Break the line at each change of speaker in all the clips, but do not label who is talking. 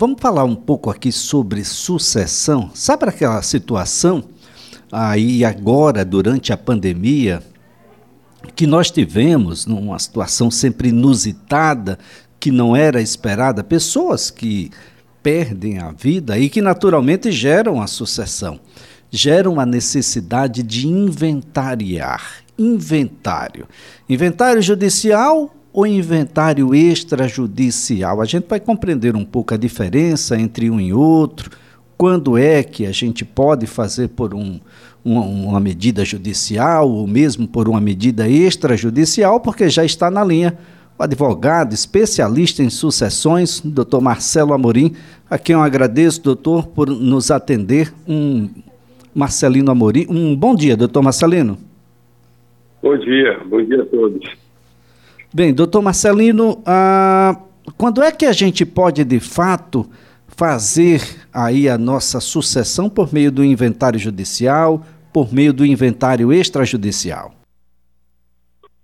vamos falar um pouco aqui sobre sucessão. Sabe aquela situação aí agora, durante a pandemia, que nós tivemos numa situação sempre inusitada, que não era esperada, pessoas que perdem a vida e que naturalmente geram a sucessão, geram a necessidade de inventariar. Inventário. Inventário judicial ou inventário extrajudicial? A gente vai compreender um pouco a diferença entre um e outro, quando é que a gente pode fazer por um, uma, uma medida judicial ou mesmo por uma medida extrajudicial, porque já está na linha o advogado especialista em sucessões, doutor Marcelo Amorim, a quem eu agradeço, doutor, por nos atender. Um Marcelino Amorim. Um bom dia, doutor Marcelino.
Bom dia, bom dia a todos.
Bem, doutor Marcelino, ah, quando é que a gente pode, de fato, fazer aí a nossa sucessão por meio do inventário judicial, por meio do inventário extrajudicial?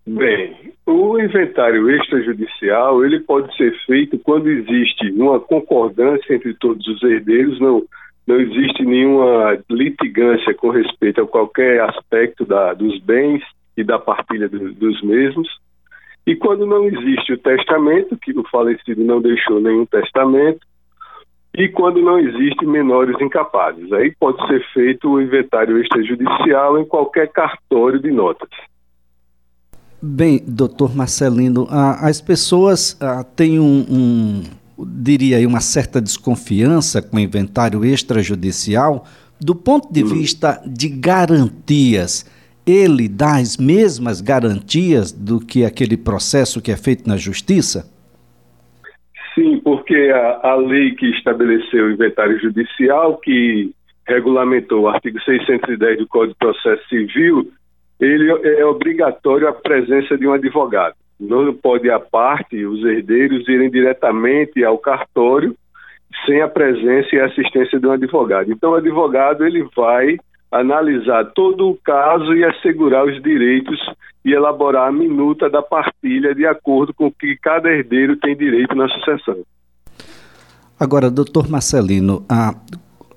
Bem, o inventário extrajudicial ele pode ser feito quando existe uma concordância entre todos os herdeiros, não, não existe nenhuma litigância com respeito a qualquer aspecto da, dos bens e da partilha do, dos mesmos. E quando não existe o testamento, que o falecido não deixou nenhum testamento, e quando não existe menores incapazes. Aí pode ser feito o inventário extrajudicial em qualquer cartório de notas.
Bem, doutor Marcelino, as pessoas têm um, um, diria aí, uma certa desconfiança com o inventário extrajudicial do ponto de hum. vista de garantias. Ele dá as mesmas garantias do que aquele processo que é feito na justiça?
Sim, porque a, a lei que estabeleceu o inventário judicial, que regulamentou o artigo 610 do Código de Processo Civil, ele é obrigatório a presença de um advogado. Não pode a parte, os herdeiros, irem diretamente ao cartório sem a presença e assistência de um advogado. Então, o advogado ele vai analisar todo o caso e assegurar os direitos e elaborar a minuta da partilha de acordo com o que cada herdeiro tem direito na sucessão.
Agora, doutor Marcelino, a,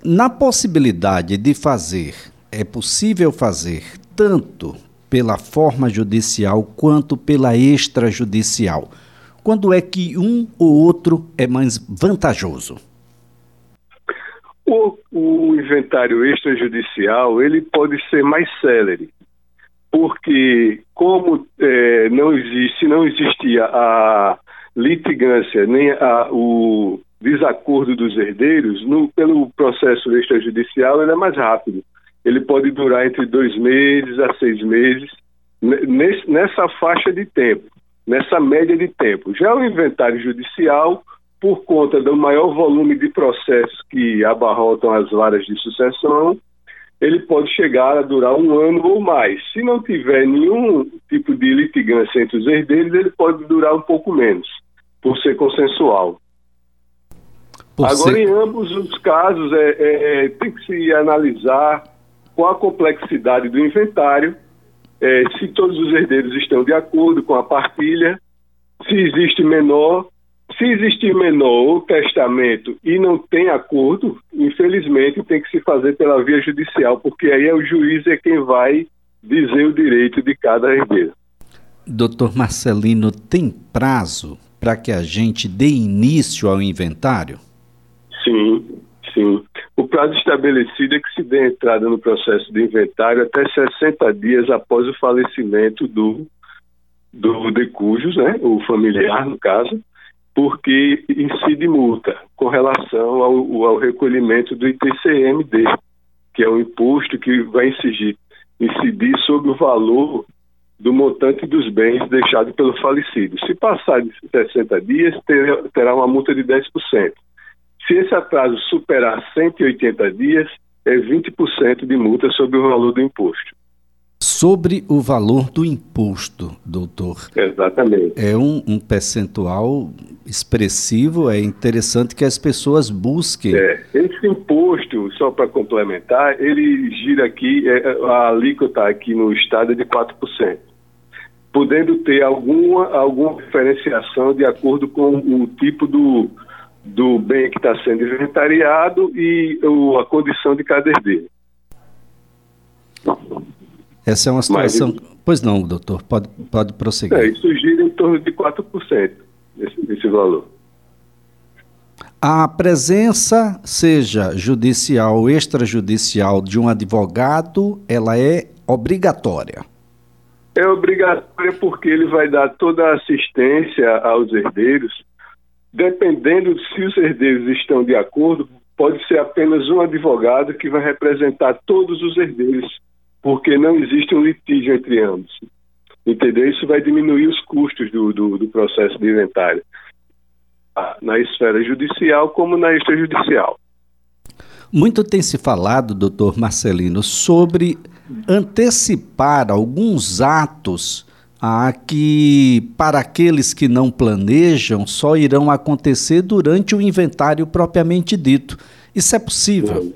na possibilidade de fazer, é possível fazer tanto pela forma judicial quanto pela extrajudicial? Quando é que um ou outro é mais vantajoso?
O, o inventário extrajudicial ele pode ser mais célere, porque como é, não existe, não existia a litigância nem a, o desacordo dos herdeiros, no, pelo processo extrajudicial ele é mais rápido ele pode durar entre dois meses a seis meses, nessa faixa de tempo, nessa média de tempo. Já o inventário judicial, por conta do maior volume de processos que abarrotam as varas de sucessão, ele pode chegar a durar um ano ou mais. Se não tiver nenhum tipo de litigância entre os herdeiros, ele pode durar um pouco menos, por ser consensual. Por Agora, ser... em ambos os casos, é, é, tem que se analisar com a complexidade do inventário, é, se todos os herdeiros estão de acordo com a partilha, se existe menor. Se existir menor o testamento e não tem acordo, infelizmente tem que se fazer pela via judicial, porque aí é o juiz é quem vai dizer o direito de cada herdeiro.
Doutor Marcelino, tem prazo para que a gente dê início ao inventário?
Sim, sim. O prazo estabelecido é que se dê entrada no processo de inventário até 60 dias após o falecimento do, do de cujos, né, o familiar, no caso, porque incide multa com relação ao, ao recolhimento do ITCMD, que é o imposto que vai incidir, incidir sobre o valor do montante dos bens deixado pelo falecido. Se passar de 60 dias, terá uma multa de 10%. Se esse atraso superar 180 dias, é 20% de multa sobre o valor do imposto.
Sobre o valor do imposto, doutor.
Exatamente.
É um, um percentual expressivo, é interessante que as pessoas busquem.
É, esse imposto, só para complementar, ele gira aqui, é, a alíquota aqui no estado é de 4%, podendo ter alguma, alguma diferenciação de acordo com o tipo do, do bem que está sendo inventariado e o, a condição de cada herdeiro.
Essa é uma situação. Mas, pois não, doutor, pode, pode prosseguir.
É, isso gira em torno de 4% esse, esse valor.
A presença, seja judicial ou extrajudicial, de um advogado, ela é obrigatória.
É obrigatória porque ele vai dar toda a assistência aos herdeiros. Dependendo se os herdeiros estão de acordo, pode ser apenas um advogado que vai representar todos os herdeiros, porque não existe um litígio entre ambos. Entendeu? Isso vai diminuir os custos do, do, do processo de inventário na esfera judicial como na extrajudicial.
Muito tem se falado, doutor Marcelino, sobre antecipar alguns atos a que, para aqueles que não planejam, só irão acontecer durante o inventário propriamente dito. Isso é possível?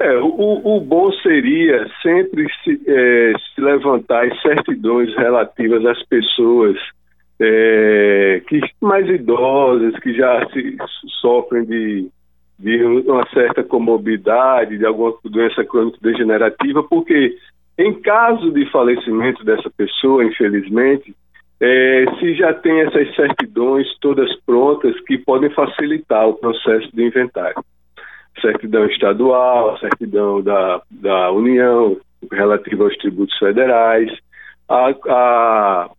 É, o, o bom seria sempre se, é, se levantar certidões relativas às pessoas é, que mais idosas, que já se, sofrem de, de uma certa comorbidade, de alguma doença crônica degenerativa, porque em caso de falecimento dessa pessoa, infelizmente, é, se já tem essas certidões todas prontas que podem facilitar o processo de inventário. Certidão estadual, certidão da, da União, relativa aos tributos federais, a, a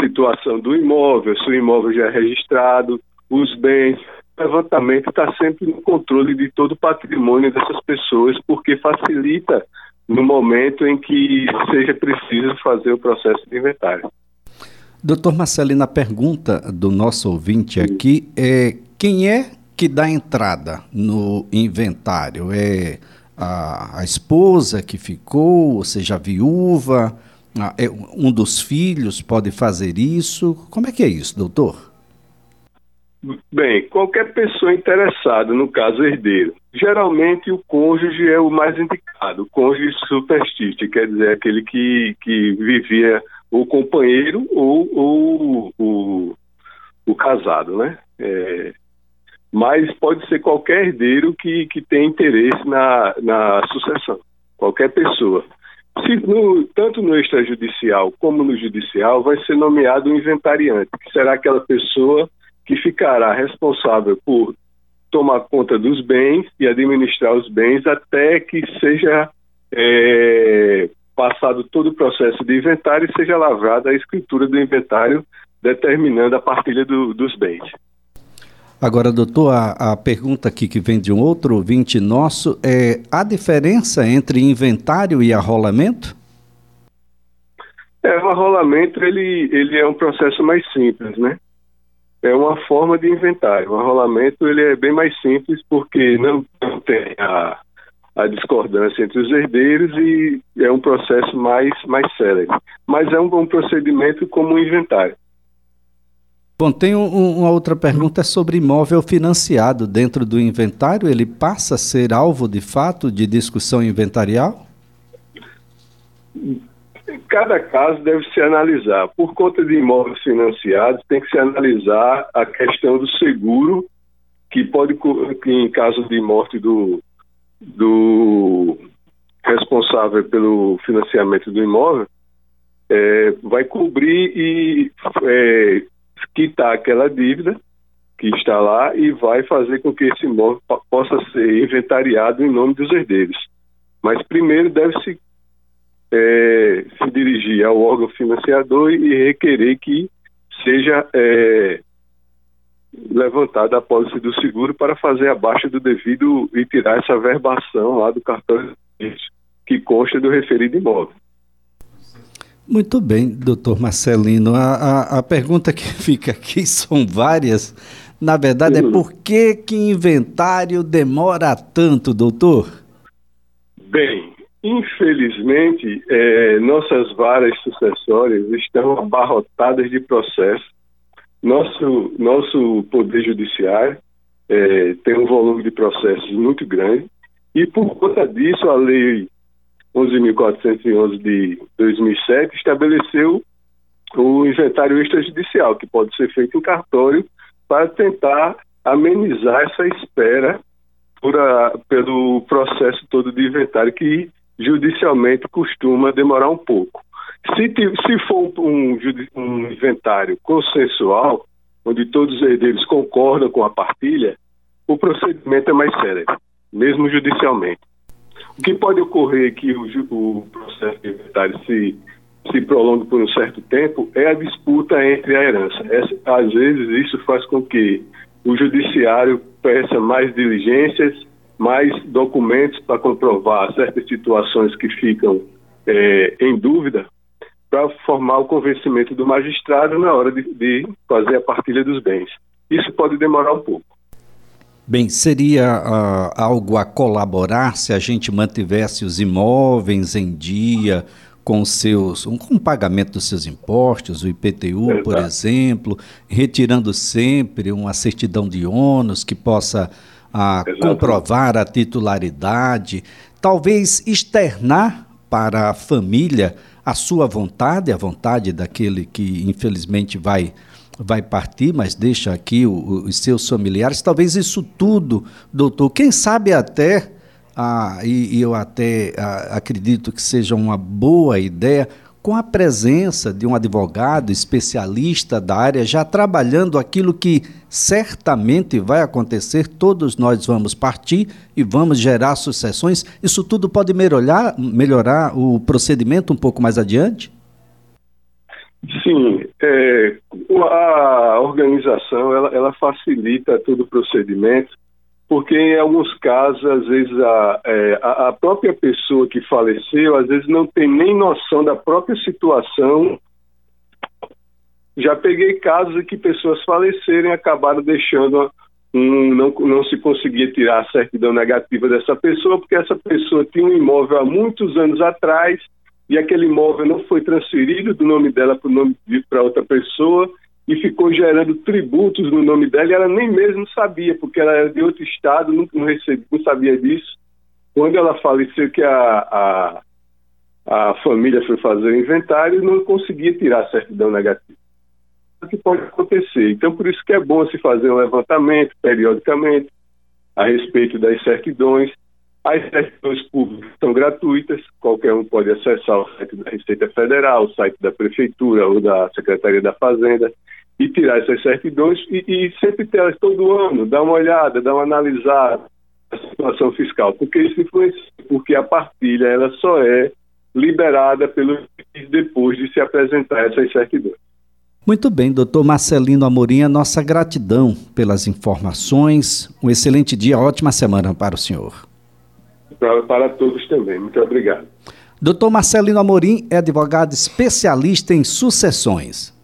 situação do imóvel, se o imóvel já é registrado, os bens. O levantamento está sempre no controle de todo o patrimônio dessas pessoas, porque facilita no momento em que seja preciso fazer o processo de inventário.
Doutor Marcelino, a pergunta do nosso ouvinte aqui é quem é que dá entrada no inventário? É a, a esposa que ficou, ou seja, a viúva? Ah, é, um dos filhos pode fazer isso? Como é que é isso, doutor?
Bem, qualquer pessoa interessada, no caso herdeiro, geralmente o cônjuge é o mais indicado, o cônjuge superstite, quer dizer, aquele que, que vivia o companheiro ou, ou o, o casado, né? É, mas pode ser qualquer herdeiro que, que tem interesse na, na sucessão, qualquer pessoa. Se no, tanto no extrajudicial como no judicial vai ser nomeado um inventariante, que será aquela pessoa que ficará responsável por tomar conta dos bens e administrar os bens até que seja é, passado todo o processo de inventário e seja lavrada a escritura do inventário determinando a partilha do, dos bens.
Agora, doutor, a, a, pergunta aqui que vem de um outro ouvinte nosso é: há diferença entre inventário e arrolamento?
É, o arrolamento ele, ele é um processo mais simples, né? É uma forma de inventário. O arrolamento ele é bem mais simples porque não, não tem a, a discordância entre os herdeiros e é um processo mais, mais célere. Mas é um, um procedimento como um inventário.
Bom, tem um, uma outra pergunta sobre imóvel financiado dentro do inventário. Ele passa a ser alvo de fato de discussão inventarial?
Cada caso deve se analisar. Por conta de imóveis financiados, tem que se analisar a questão do seguro, que pode, que em caso de morte do, do responsável pelo financiamento do imóvel, é, vai cobrir e é, quitar aquela dívida que está lá e vai fazer com que esse imóvel possa ser inventariado em nome dos herdeiros. Mas primeiro deve-se é, se dirigir ao órgão financiador e requerer que seja é, levantada a pólice do seguro para fazer a baixa do devido e tirar essa verbação lá do cartão que consta do referido imóvel.
Muito bem, doutor Marcelino. A, a, a, pergunta que fica aqui são várias. Na verdade, é por que, que inventário demora tanto, doutor?
Bem, infelizmente, é, nossas varas sucessórias estão abarrotadas de processos. Nosso, nosso Poder Judiciário é, tem um volume de processos muito grande e, por conta disso, a lei 11.411 de 2007 estabeleceu o inventário extrajudicial, que pode ser feito em cartório para tentar amenizar essa espera a, pelo processo todo de inventário, que judicialmente costuma demorar um pouco. Se, se for um, um inventário consensual, onde todos os herdeiros concordam com a partilha, o procedimento é mais sério, mesmo judicialmente. O que pode ocorrer que o, o processo de se, se prolongue por um certo tempo é a disputa entre a herança. Essa, às vezes, isso faz com que o judiciário peça mais diligências, mais documentos para comprovar certas situações que ficam é, em dúvida, para formar o convencimento do magistrado na hora de, de fazer a partilha dos bens. Isso pode demorar um pouco.
Bem, seria uh, algo a colaborar se a gente mantivesse os imóveis em dia com seus, um, com o pagamento dos seus impostos, o IPTU, Exato. por exemplo, retirando sempre uma certidão de ônus que possa uh, comprovar a titularidade, talvez externar para a família a sua vontade, a vontade daquele que infelizmente vai vai partir, mas deixa aqui o, os seus familiares. Talvez isso tudo, doutor, quem sabe até, ah, e, e eu até ah, acredito que seja uma boa ideia, com a presença de um advogado especialista da área, já trabalhando aquilo que certamente vai acontecer, todos nós vamos partir e vamos gerar sucessões, isso tudo pode melhorar, melhorar o procedimento um pouco mais adiante?
Sim, é, a organização ela, ela, facilita todo o procedimento, porque em alguns casos, às vezes, a, é, a, própria pessoa que faleceu, às vezes não tem nem noção da própria situação. Já peguei casos em que pessoas faleceram e acabaram deixando um, não, não se conseguia tirar a certidão negativa dessa pessoa, porque essa pessoa tinha um imóvel há muitos anos atrás e aquele imóvel não foi transferido do nome dela para o nome para outra pessoa e ficou gerando tributos no nome dela e ela nem mesmo sabia, porque ela era de outro estado, não, não, não sabia disso. Quando ela faleceu que a, a, a família foi fazer o inventário não conseguia tirar a certidão negativa. O que pode acontecer? Então, por isso que é bom se fazer um levantamento periodicamente a respeito das certidões, as certidões públicas são gratuitas, qualquer um pode acessar o site da Receita Federal, o site da Prefeitura ou da Secretaria da Fazenda e tirar essas certidões e, e sempre ter elas todo ano, dar uma olhada, dar uma analisada a situação fiscal, porque isso influencia, porque a partilha ela só é liberada pelo depois de se apresentar essas certidões.
Muito bem, doutor Marcelino Amorim, nossa gratidão pelas informações. Um excelente dia, ótima semana para o senhor
para todos também. Muito obrigado.
Doutor Marcelino Amorim é advogado especialista em sucessões.